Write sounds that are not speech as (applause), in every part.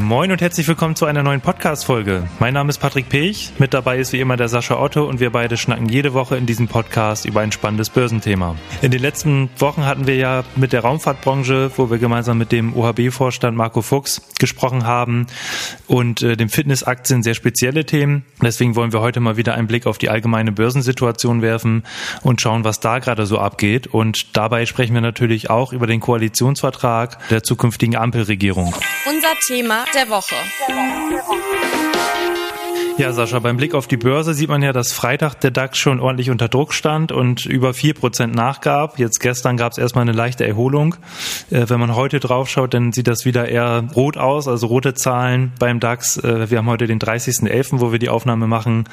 Moin und herzlich willkommen zu einer neuen Podcast-Folge. Mein Name ist Patrick Pech, mit dabei ist wie immer der Sascha Otto und wir beide schnacken jede Woche in diesem Podcast über ein spannendes Börsenthema. In den letzten Wochen hatten wir ja mit der Raumfahrtbranche, wo wir gemeinsam mit dem OHB-Vorstand Marco Fuchs gesprochen haben und äh, dem Fitnessaktien sehr spezielle Themen. Deswegen wollen wir heute mal wieder einen Blick auf die allgemeine Börsensituation werfen und schauen, was da gerade so abgeht. Und dabei sprechen wir natürlich auch über den Koalitionsvertrag der zukünftigen Ampelregierung. Unser Thema der Woche. Ja, Sascha, beim Blick auf die Börse sieht man ja, dass Freitag der DAX schon ordentlich unter Druck stand und über vier Prozent nachgab. Jetzt gestern gab es erstmal eine leichte Erholung. Äh, wenn man heute draufschaut, dann sieht das wieder eher rot aus, also rote Zahlen beim DAX. Äh, wir haben heute den 30.11., wo wir die Aufnahme machen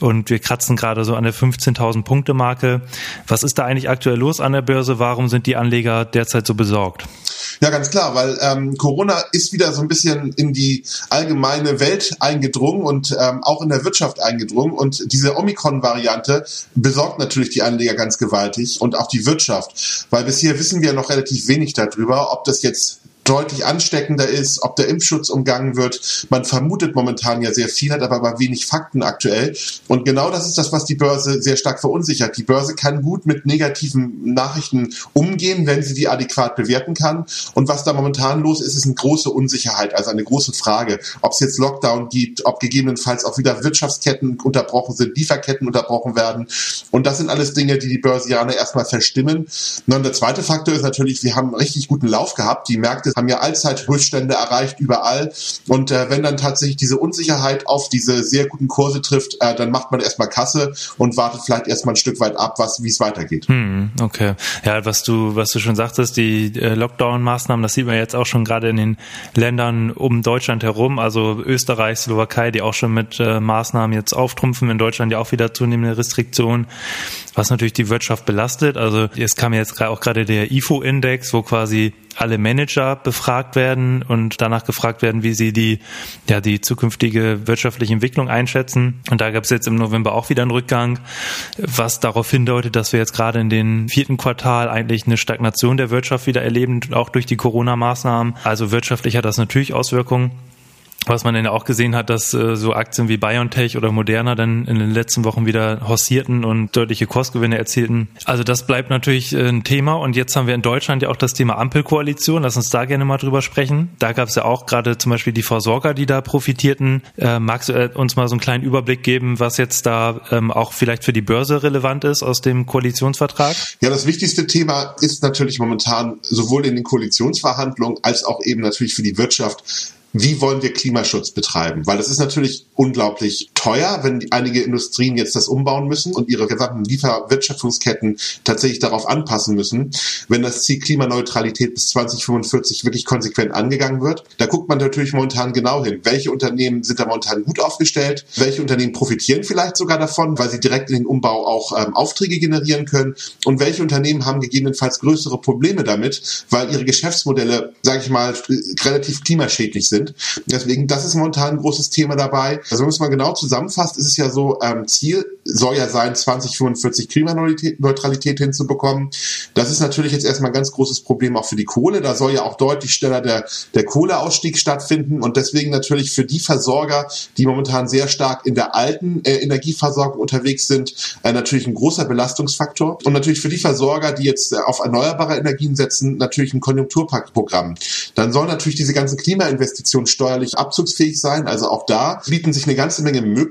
und wir kratzen gerade so an der 15.000 Punkte Marke. Was ist da eigentlich aktuell los an der Börse? Warum sind die Anleger derzeit so besorgt? Ja, ganz klar, weil ähm, Corona ist wieder so ein bisschen in die allgemeine Welt eingedrungen und ähm, auch in der Wirtschaft eingedrungen. Und diese Omikron-Variante besorgt natürlich die Anleger ganz gewaltig und auch die Wirtschaft, weil bisher wissen wir noch relativ wenig darüber, ob das jetzt deutlich ansteckender ist, ob der Impfschutz umgangen wird. Man vermutet momentan ja sehr viel, hat aber, aber wenig Fakten aktuell. Und genau das ist das, was die Börse sehr stark verunsichert. Die Börse kann gut mit negativen Nachrichten umgehen, wenn sie die adäquat bewerten kann. Und was da momentan los ist, ist eine große Unsicherheit, also eine große Frage, ob es jetzt Lockdown gibt, ob gegebenenfalls auch wieder Wirtschaftsketten unterbrochen sind, Lieferketten unterbrochen werden. Und das sind alles Dinge, die die Börsianer erstmal verstimmen. Und der zweite Faktor ist natürlich, wir haben einen richtig guten Lauf gehabt. Die Märkte haben ja Allzeithöchststände erreicht überall. Und äh, wenn dann tatsächlich diese Unsicherheit auf diese sehr guten Kurse trifft, äh, dann macht man erstmal Kasse und wartet vielleicht erstmal ein Stück weit ab, wie es weitergeht. Hm, okay. Ja, was du, was du schon sagtest, die äh, Lockdown-Maßnahmen, das sieht man jetzt auch schon gerade in den Ländern um Deutschland herum, also Österreich, Slowakei, die auch schon mit äh, Maßnahmen jetzt auftrumpfen, in Deutschland ja auch wieder zunehmende Restriktionen, was natürlich die Wirtschaft belastet. Also es kam jetzt auch gerade der IFO-Index, wo quasi alle Manager befragt werden und danach gefragt werden, wie sie die, ja, die zukünftige wirtschaftliche Entwicklung einschätzen. Und da gab es jetzt im November auch wieder einen Rückgang, was darauf hindeutet, dass wir jetzt gerade in den vierten Quartal eigentlich eine Stagnation der Wirtschaft wieder erleben, auch durch die Corona-Maßnahmen. Also wirtschaftlich hat das natürlich Auswirkungen was man dann auch gesehen hat, dass äh, so Aktien wie BioNTech oder Moderna dann in den letzten Wochen wieder hossierten und deutliche Kostgewinne erzielten. Also das bleibt natürlich äh, ein Thema. Und jetzt haben wir in Deutschland ja auch das Thema Ampelkoalition. Lass uns da gerne mal drüber sprechen. Da gab es ja auch gerade zum Beispiel die Versorger, die da profitierten. Äh, magst du äh, uns mal so einen kleinen Überblick geben, was jetzt da ähm, auch vielleicht für die Börse relevant ist aus dem Koalitionsvertrag? Ja, das wichtigste Thema ist natürlich momentan sowohl in den Koalitionsverhandlungen als auch eben natürlich für die Wirtschaft wie wollen wir Klimaschutz betreiben? Weil das ist natürlich unglaublich teuer, wenn einige Industrien jetzt das umbauen müssen und ihre gesamten Lieferwirtschaftungsketten tatsächlich darauf anpassen müssen. Wenn das Ziel Klimaneutralität bis 2045 wirklich konsequent angegangen wird, da guckt man natürlich momentan genau hin. Welche Unternehmen sind da momentan gut aufgestellt? Welche Unternehmen profitieren vielleicht sogar davon, weil sie direkt in den Umbau auch ähm, Aufträge generieren können? Und welche Unternehmen haben gegebenenfalls größere Probleme damit, weil ihre Geschäftsmodelle, sage ich mal, relativ klimaschädlich sind? Deswegen, das ist momentan ein großes Thema dabei. Also wenn man genau zusammenfasst, ist es ja so, ähm, Ziel soll ja sein, 2045 Klimaneutralität hinzubekommen. Das ist natürlich jetzt erstmal ein ganz großes Problem auch für die Kohle. Da soll ja auch deutlich schneller der, der Kohleausstieg stattfinden und deswegen natürlich für die Versorger, die momentan sehr stark in der alten äh, Energieversorgung unterwegs sind, äh, natürlich ein großer Belastungsfaktor. Und natürlich für die Versorger, die jetzt äh, auf erneuerbare Energien setzen, natürlich ein Konjunkturprogramm. Dann sollen natürlich diese ganzen Klimainvestitionen Investitionen steuerlich abzugsfähig sein. Also auch da bieten sich eine ganze Menge Möglichkeiten,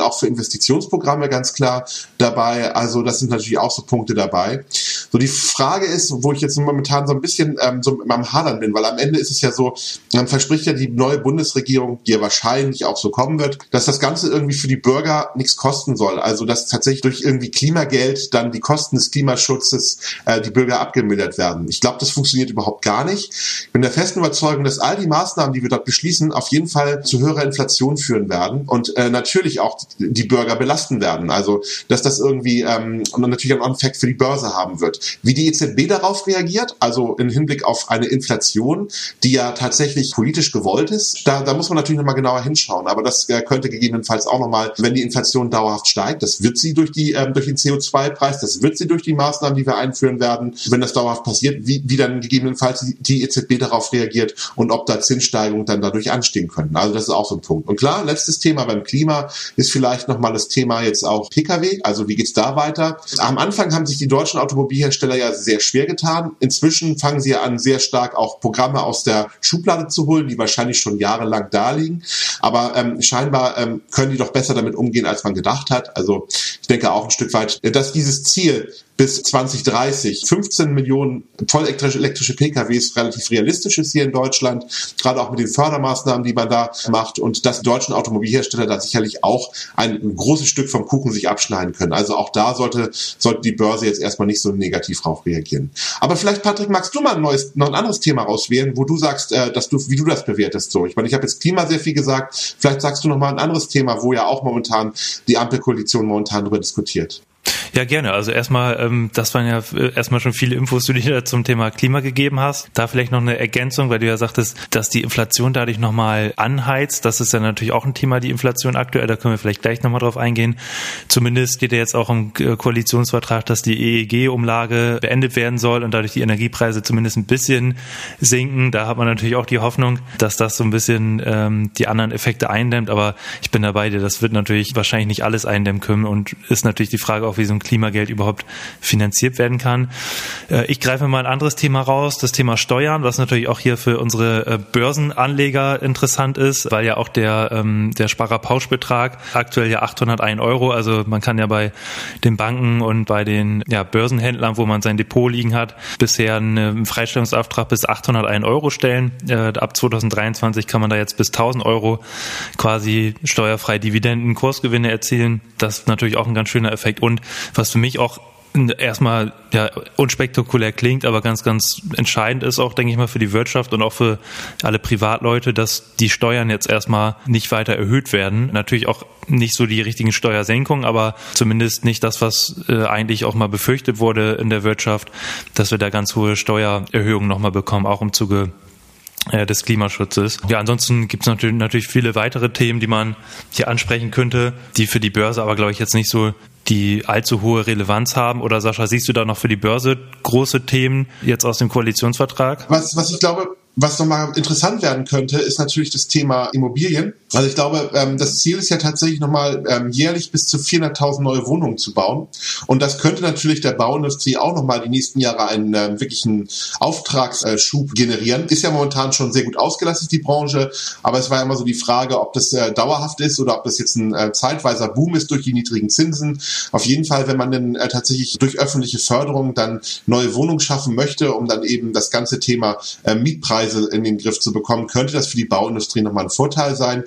auch für Investitionsprogramme ganz klar dabei. Also das sind natürlich auch so Punkte dabei. So die Frage ist, wo ich jetzt momentan so ein bisschen ähm, so am Hadern bin, weil am Ende ist es ja so, man verspricht ja die neue Bundesregierung, die ja wahrscheinlich auch so kommen wird, dass das Ganze irgendwie für die Bürger nichts kosten soll. Also dass tatsächlich durch irgendwie Klimageld dann die Kosten des Klimaschutzes äh, die Bürger abgemildert werden. Ich glaube, das funktioniert überhaupt gar nicht. Ich bin der festen Überzeugung, dass all die Maßnahmen, die wir dort beschließen, auf jeden Fall zu höherer Inflation führen werden und äh, natürlich auch die Bürger belasten werden. Also dass das irgendwie ähm, und natürlich einen Effekt für die Börse haben wird. Wie die EZB darauf reagiert, also im Hinblick auf eine Inflation, die ja tatsächlich politisch gewollt ist, da, da muss man natürlich nochmal genauer hinschauen. Aber das äh, könnte gegebenenfalls auch nochmal, wenn die Inflation dauerhaft steigt, das wird sie durch, die, ähm, durch den CO2-Preis, das wird sie durch die Maßnahmen, die wir einführen werden, wenn das dauerhaft passiert, wie, wie dann gegebenenfalls die EZB darauf reagiert und ob da Zinssteigerungen dann dadurch anstehen können. Also das ist auch so ein Punkt. Und klar, letztes Thema beim Klima ist vielleicht nochmal das Thema jetzt auch Pkw. Also wie geht's da weiter? Am Anfang haben sich die deutschen Automobilhersteller ja sehr schwer getan. Inzwischen fangen sie ja an, sehr stark auch Programme aus der Schublade zu holen, die wahrscheinlich schon jahrelang da liegen. Aber ähm, scheinbar ähm, können die doch besser damit umgehen, als man gedacht hat. Also ich denke auch ein Stück weit, dass dieses Ziel bis 2030 15 Millionen voll elektrische PKWs relativ realistisch ist hier in Deutschland, gerade auch mit den Fördermaßnahmen, die man da macht und dass die deutschen Automobilhersteller da sicherlich auch ein großes Stück vom Kuchen sich abschneiden können. Also auch da sollte, sollte die Börse jetzt erstmal nicht so negativ drauf reagieren. Aber vielleicht, Patrick, magst du mal ein neues, noch ein anderes Thema rauswählen, wo du sagst, äh, dass du, wie du das bewertest so. Ich meine, ich habe jetzt Klima sehr viel gesagt. Vielleicht sagst du noch mal ein anderes Thema, wo ja auch momentan die Ampelkoalition momentan darüber diskutiert. Ja, gerne. Also erstmal, ähm, das waren ja äh, erstmal schon viele Infos, die du dir zum Thema Klima gegeben hast. Da vielleicht noch eine Ergänzung, weil du ja sagtest, dass die Inflation dadurch nochmal anheizt. Das ist ja natürlich auch ein Thema, die Inflation aktuell. Da können wir vielleicht gleich nochmal drauf eingehen. Zumindest steht ja jetzt auch im äh, Koalitionsvertrag, dass die EEG-Umlage beendet werden soll und dadurch die Energiepreise zumindest ein bisschen sinken. Da hat man natürlich auch die Hoffnung, dass das so ein bisschen ähm, die anderen Effekte eindämmt. Aber ich bin dabei dir. Das wird natürlich wahrscheinlich nicht alles eindämmen können und ist natürlich die Frage auch, wie so ein Klimageld überhaupt finanziert werden kann. Äh, ich greife mal ein anderes Thema raus, das Thema Steuern, was natürlich auch hier für unsere äh, Börsenanleger interessant ist, weil ja auch der, ähm, der Sparerpauschbetrag aktuell ja 801 Euro, also man kann ja bei den Banken und bei den ja, Börsenhändlern, wo man sein Depot liegen hat, bisher einen Freistellungsauftrag bis 801 Euro stellen. Äh, ab 2023 kann man da jetzt bis 1000 Euro quasi steuerfrei Dividenden, Kursgewinne erzielen. Das ist natürlich auch ein ganz schöner Effekt. Und was für mich auch erstmal ja unspektakulär klingt, aber ganz, ganz entscheidend ist auch, denke ich mal, für die Wirtschaft und auch für alle Privatleute, dass die Steuern jetzt erstmal nicht weiter erhöht werden. Natürlich auch nicht so die richtigen Steuersenkungen, aber zumindest nicht das, was äh, eigentlich auch mal befürchtet wurde in der Wirtschaft, dass wir da ganz hohe Steuererhöhungen nochmal bekommen, auch im Zuge äh, des Klimaschutzes. Ja, ansonsten gibt es natürlich, natürlich viele weitere Themen, die man hier ansprechen könnte, die für die Börse aber, glaube ich, jetzt nicht so die allzu hohe Relevanz haben? Oder Sascha, siehst du da noch für die Börse große Themen jetzt aus dem Koalitionsvertrag? Was, was ich glaube, was nochmal interessant werden könnte, ist natürlich das Thema Immobilien. Also ich glaube, ähm, das Ziel ist ja tatsächlich nochmal ähm, jährlich bis zu 400.000 neue Wohnungen zu bauen. Und das könnte natürlich der Bauindustrie auch nochmal die nächsten Jahre einen ähm, wirklichen Auftragsschub generieren. Ist ja momentan schon sehr gut ausgelastet, die Branche. Aber es war ja immer so die Frage, ob das äh, dauerhaft ist oder ob das jetzt ein äh, zeitweiser Boom ist durch die niedrigen Zinsen. Auf jeden Fall, wenn man denn äh, tatsächlich durch öffentliche Förderung dann neue Wohnungen schaffen möchte, um dann eben das ganze Thema Mietpreise Preise in den Griff zu bekommen, könnte das für die Bauindustrie nochmal ein Vorteil sein.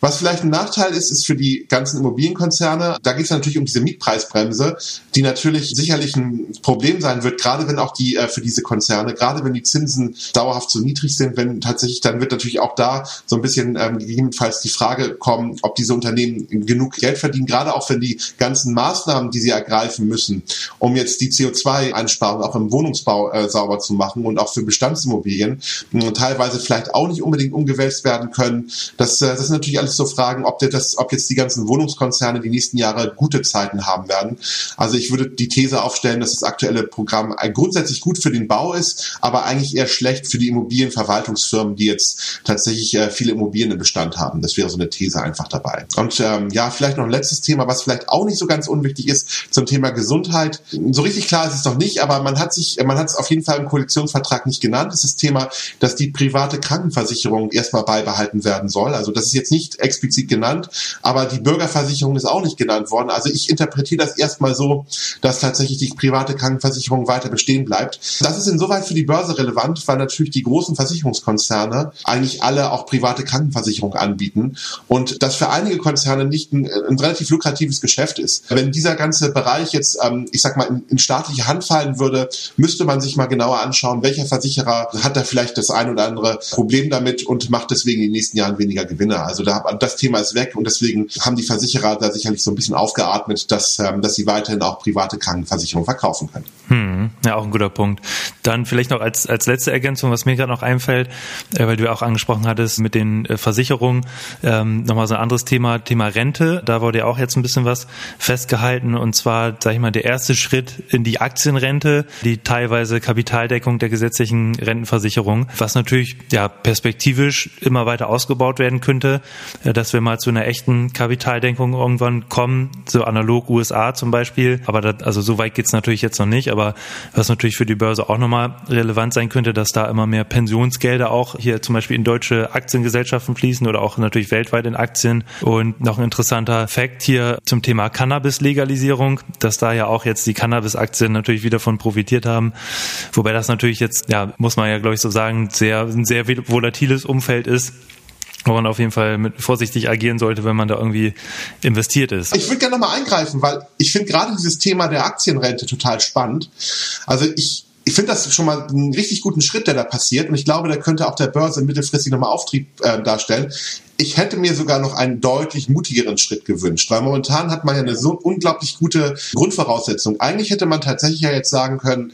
Was vielleicht ein Nachteil ist, ist für die ganzen Immobilienkonzerne, da geht es natürlich um diese Mietpreisbremse, die natürlich sicherlich ein Problem sein wird, gerade wenn auch die äh, für diese Konzerne, gerade wenn die Zinsen dauerhaft so niedrig sind, wenn tatsächlich, dann wird natürlich auch da so ein bisschen ähm, gegebenenfalls die Frage kommen, ob diese Unternehmen genug Geld verdienen, gerade auch wenn die ganzen Maßnahmen, die sie ergreifen müssen, um jetzt die CO2-Einsparung auch im Wohnungsbau äh, sauber zu machen und auch für Bestandsimmobilien, teilweise vielleicht auch nicht unbedingt umgewälzt werden können. Das, äh, das sind natürlich alles so Fragen, ob, das, ob jetzt die ganzen Wohnungskonzerne die nächsten Jahre gute Zeiten haben werden. Also ich würde die These aufstellen, dass das aktuelle Programm grundsätzlich gut für den Bau ist, aber eigentlich eher schlecht für die Immobilienverwaltungsfirmen, die jetzt tatsächlich äh, viele Immobilien im Bestand haben. Das wäre so eine These einfach dabei. Und ähm, ja, vielleicht noch ein letztes Thema, was vielleicht auch nicht so ganz unwichtig ist zum Thema Gesundheit. So richtig klar ist es noch nicht, aber man hat sich, man hat es auf jeden Fall im Koalitionsvertrag nicht genannt. Das ist das Thema, dass dass die private Krankenversicherung erstmal beibehalten werden soll. Also das ist jetzt nicht explizit genannt, aber die Bürgerversicherung ist auch nicht genannt worden. Also ich interpretiere das erstmal so, dass tatsächlich die private Krankenversicherung weiter bestehen bleibt. Das ist insoweit für die Börse relevant, weil natürlich die großen Versicherungskonzerne eigentlich alle auch private Krankenversicherung anbieten und das für einige Konzerne nicht ein, ein relativ lukratives Geschäft ist. Wenn dieser ganze Bereich jetzt, ähm, ich sag mal, in, in staatliche Hand fallen würde, müsste man sich mal genauer anschauen, welcher Versicherer hat da vielleicht das ein oder andere Problem damit und macht deswegen in den nächsten Jahren weniger Gewinne. Also da, das Thema ist weg und deswegen haben die Versicherer da sicherlich so ein bisschen aufgeatmet, dass, ähm, dass sie weiterhin auch private Krankenversicherungen verkaufen können. Hm, ja, auch ein guter Punkt. Dann vielleicht noch als, als letzte Ergänzung, was mir gerade noch einfällt, äh, weil du ja auch angesprochen hattest mit den äh, Versicherungen, ähm, nochmal so ein anderes Thema, Thema Rente. Da wurde ja auch jetzt ein bisschen was festgehalten und zwar, sag ich mal, der erste Schritt in die Aktienrente, die teilweise Kapitaldeckung der gesetzlichen Rentenversicherung, was natürlich ja perspektivisch immer weiter ausgebaut werden könnte, äh, dass wir mal zu einer echten Kapitaldeckung irgendwann kommen, so analog USA zum Beispiel. Aber das, also so weit geht's natürlich jetzt noch nicht, aber was natürlich für die Börse auch nochmal relevant sein könnte, dass da immer mehr Pensionsgelder auch hier zum Beispiel in deutsche Aktiengesellschaften fließen oder auch natürlich weltweit in Aktien. Und noch ein interessanter Fakt hier zum Thema Cannabis-Legalisierung, dass da ja auch jetzt die Cannabis-Aktien natürlich wieder von profitiert haben. Wobei das natürlich jetzt, ja, muss man ja glaube ich so sagen, sehr, ein sehr volatiles Umfeld ist wo man auf jeden Fall mit vorsichtig agieren sollte, wenn man da irgendwie investiert ist. Ich würde gerne nochmal eingreifen, weil ich finde gerade dieses Thema der Aktienrente total spannend. Also ich ich finde das schon mal einen richtig guten Schritt, der da passiert. Und ich glaube, der könnte auch der Börse mittelfristig nochmal Auftrieb äh, darstellen. Ich hätte mir sogar noch einen deutlich mutigeren Schritt gewünscht, weil momentan hat man ja eine so unglaublich gute Grundvoraussetzung. Eigentlich hätte man tatsächlich ja jetzt sagen können,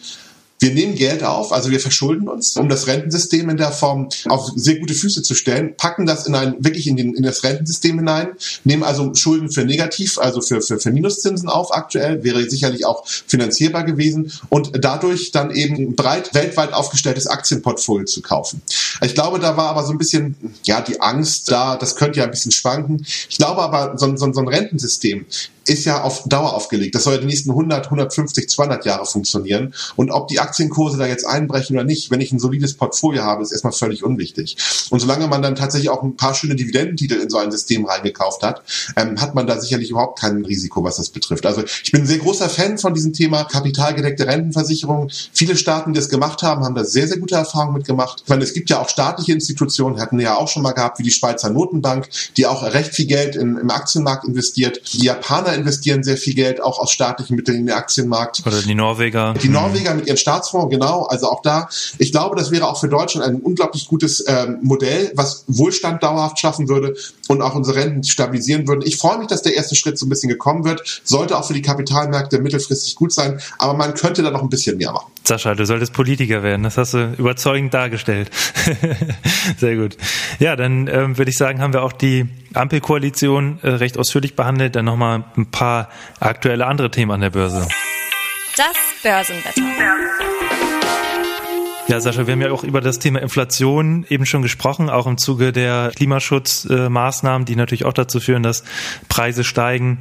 wir nehmen Geld auf, also wir verschulden uns, um das Rentensystem in der Form auf sehr gute Füße zu stellen, packen das in ein, wirklich in, den, in das Rentensystem hinein, nehmen also Schulden für negativ, also für, für, für Minuszinsen auf aktuell, wäre sicherlich auch finanzierbar gewesen und dadurch dann eben breit weltweit aufgestelltes Aktienportfolio zu kaufen. Ich glaube, da war aber so ein bisschen, ja, die Angst da, das könnte ja ein bisschen schwanken. Ich glaube aber, so, so, so ein Rentensystem ist ja auf Dauer aufgelegt. Das soll ja die nächsten 100, 150, 200 Jahre funktionieren. Und ob die Aktienkurse da jetzt einbrechen oder nicht, wenn ich ein solides Portfolio habe, ist erstmal völlig unwichtig. Und solange man dann tatsächlich auch ein paar schöne Dividendentitel in so ein System reingekauft hat, ähm, hat man da sicherlich überhaupt kein Risiko, was das betrifft. Also ich bin ein sehr großer Fan von diesem Thema kapitalgedeckte Rentenversicherung. Viele Staaten, die das gemacht haben, haben da sehr, sehr gute Erfahrungen mitgemacht. Ich meine, es gibt ja auch staatliche Institutionen, hatten wir ja auch schon mal gehabt, wie die Schweizer Notenbank, die auch recht viel Geld in, im Aktienmarkt investiert. Die Japaner investieren sehr viel Geld auch aus staatlichen Mitteln in den Aktienmarkt. Oder die Norweger. Die Norweger mit ihren Staatsfonds, genau. Also auch da, ich glaube, das wäre auch für Deutschland ein unglaublich gutes ähm, Modell, was Wohlstand dauerhaft schaffen würde und auch unsere Renten stabilisieren würde. Ich freue mich, dass der erste Schritt so ein bisschen gekommen wird. Sollte auch für die Kapitalmärkte mittelfristig gut sein, aber man könnte da noch ein bisschen mehr machen. Sascha, du solltest Politiker werden. Das hast du überzeugend dargestellt. (laughs) Sehr gut. Ja, dann ähm, würde ich sagen, haben wir auch die Ampelkoalition äh, recht ausführlich behandelt. Dann nochmal ein paar aktuelle andere Themen an der Börse. Das Börsenwetter. Ja, Sascha, wir haben ja auch über das Thema Inflation eben schon gesprochen, auch im Zuge der Klimaschutzmaßnahmen, die natürlich auch dazu führen, dass Preise steigen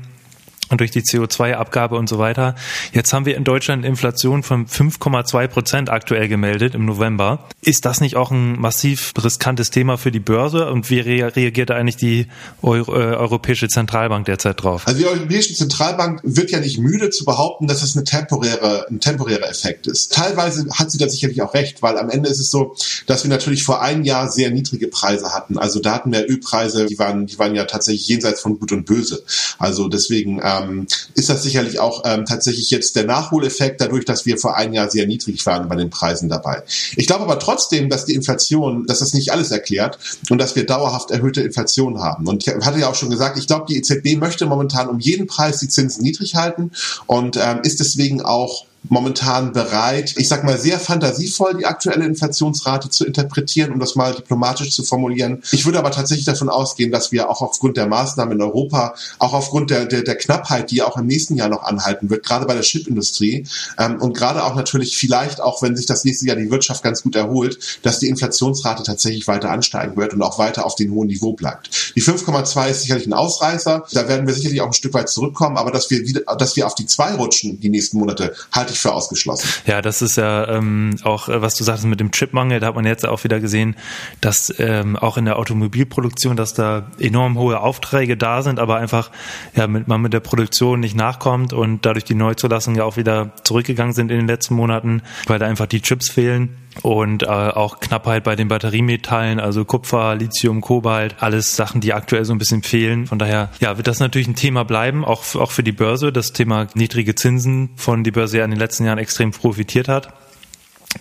und durch die CO2-Abgabe und so weiter. Jetzt haben wir in Deutschland Inflation von 5,2 Prozent aktuell gemeldet im November. Ist das nicht auch ein massiv riskantes Thema für die Börse? Und wie reagiert eigentlich die Euro äh, Europäische Zentralbank derzeit drauf? Also die Europäische Zentralbank wird ja nicht müde zu behaupten, dass es eine temporäre, ein temporärer Effekt ist. Teilweise hat sie da sicherlich auch recht, weil am Ende ist es so, dass wir natürlich vor einem Jahr sehr niedrige Preise hatten. Also da hatten wir Ölpreise, die waren, die waren ja tatsächlich jenseits von Gut und Böse. Also deswegen ähm, ist das sicherlich auch ähm, tatsächlich jetzt der Nachholeffekt dadurch, dass wir vor einem Jahr sehr niedrig waren bei den Preisen dabei. Ich glaube aber trotzdem, dass die Inflation, dass das nicht alles erklärt und dass wir dauerhaft erhöhte Inflation haben. Und ich hatte ja auch schon gesagt, ich glaube, die EZB möchte momentan um jeden Preis die Zinsen niedrig halten und ähm, ist deswegen auch momentan bereit, ich sag mal sehr fantasievoll die aktuelle Inflationsrate zu interpretieren, um das mal diplomatisch zu formulieren. Ich würde aber tatsächlich davon ausgehen, dass wir auch aufgrund der Maßnahmen in Europa, auch aufgrund der, der, der Knappheit, die auch im nächsten Jahr noch anhalten wird, gerade bei der Chipindustrie ähm, und gerade auch natürlich vielleicht auch, wenn sich das nächste Jahr die Wirtschaft ganz gut erholt, dass die Inflationsrate tatsächlich weiter ansteigen wird und auch weiter auf dem hohen Niveau bleibt. Die 5,2 ist sicherlich ein Ausreißer, da werden wir sicherlich auch ein Stück weit zurückkommen, aber dass wir wieder, dass wir auf die zwei rutschen die nächsten Monate, halte ich für ausgeschlossen. Ja, das ist ja ähm, auch, äh, was du sagst mit dem Chipmangel, da hat man jetzt auch wieder gesehen, dass ähm, auch in der Automobilproduktion, dass da enorm hohe Aufträge da sind, aber einfach ja, mit, man mit der Produktion nicht nachkommt und dadurch die Neuzulassungen ja auch wieder zurückgegangen sind in den letzten Monaten, weil da einfach die Chips fehlen und äh, auch Knappheit bei den Batteriemetallen, also Kupfer, Lithium, Kobalt, alles Sachen, die aktuell so ein bisschen fehlen. Von daher, ja, wird das natürlich ein Thema bleiben, auch, auch für die Börse, das Thema niedrige Zinsen, von die Börse ja in den letzten Jahren extrem profitiert hat.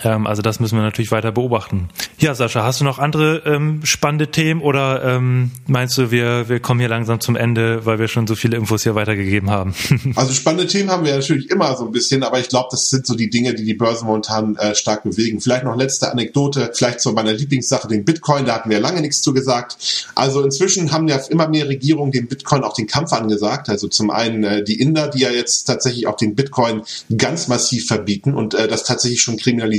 Ähm, also das müssen wir natürlich weiter beobachten. Ja, Sascha, hast du noch andere ähm, spannende Themen oder ähm, meinst du, wir, wir kommen hier langsam zum Ende, weil wir schon so viele Infos hier weitergegeben haben? (laughs) also spannende Themen haben wir natürlich immer so ein bisschen, aber ich glaube, das sind so die Dinge, die die Börse momentan äh, stark bewegen. Vielleicht noch letzte Anekdote, vielleicht zu meiner Lieblingssache, den Bitcoin, da hatten wir lange nichts zu gesagt. Also inzwischen haben ja immer mehr Regierungen dem Bitcoin auch den Kampf angesagt. Also zum einen äh, die Inder, die ja jetzt tatsächlich auch den Bitcoin ganz massiv verbieten und äh, das tatsächlich schon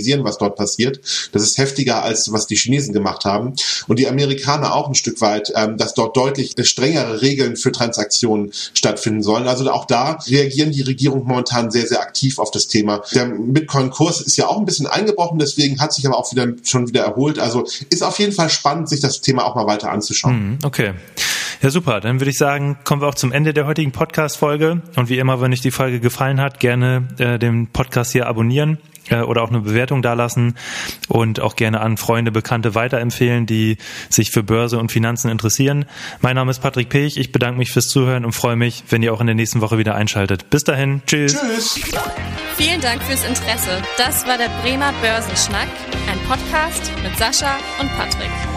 kriminalisieren, was dort passiert. Das ist heftiger als was die Chinesen gemacht haben. Und die Amerikaner auch ein Stück weit, ähm, dass dort deutlich strengere Regeln für Transaktionen stattfinden sollen. Also auch da reagieren die Regierungen momentan sehr, sehr aktiv auf das Thema. Der Bitcoin-Kurs ist ja auch ein bisschen eingebrochen, deswegen hat sich aber auch wieder schon wieder erholt. Also ist auf jeden Fall spannend, sich das Thema auch mal weiter anzuschauen. Mhm, okay. Ja, super. Dann würde ich sagen, kommen wir auch zum Ende der heutigen Podcast-Folge. Und wie immer, wenn euch die Folge gefallen hat, gerne äh, den Podcast hier abonnieren äh, oder auch eine Bewertung dalassen und auch gerne an Freunde, Bekannte weiterempfehlen, die sich für Börse und Finanzen interessieren. Mein Name ist Patrick Pech. Ich bedanke mich fürs Zuhören und freue mich, wenn ihr auch in der nächsten Woche wieder einschaltet. Bis dahin. Tschüss. Tschüss. Vielen Dank fürs Interesse. Das war der Bremer Börsenschnack, ein Podcast mit Sascha und Patrick.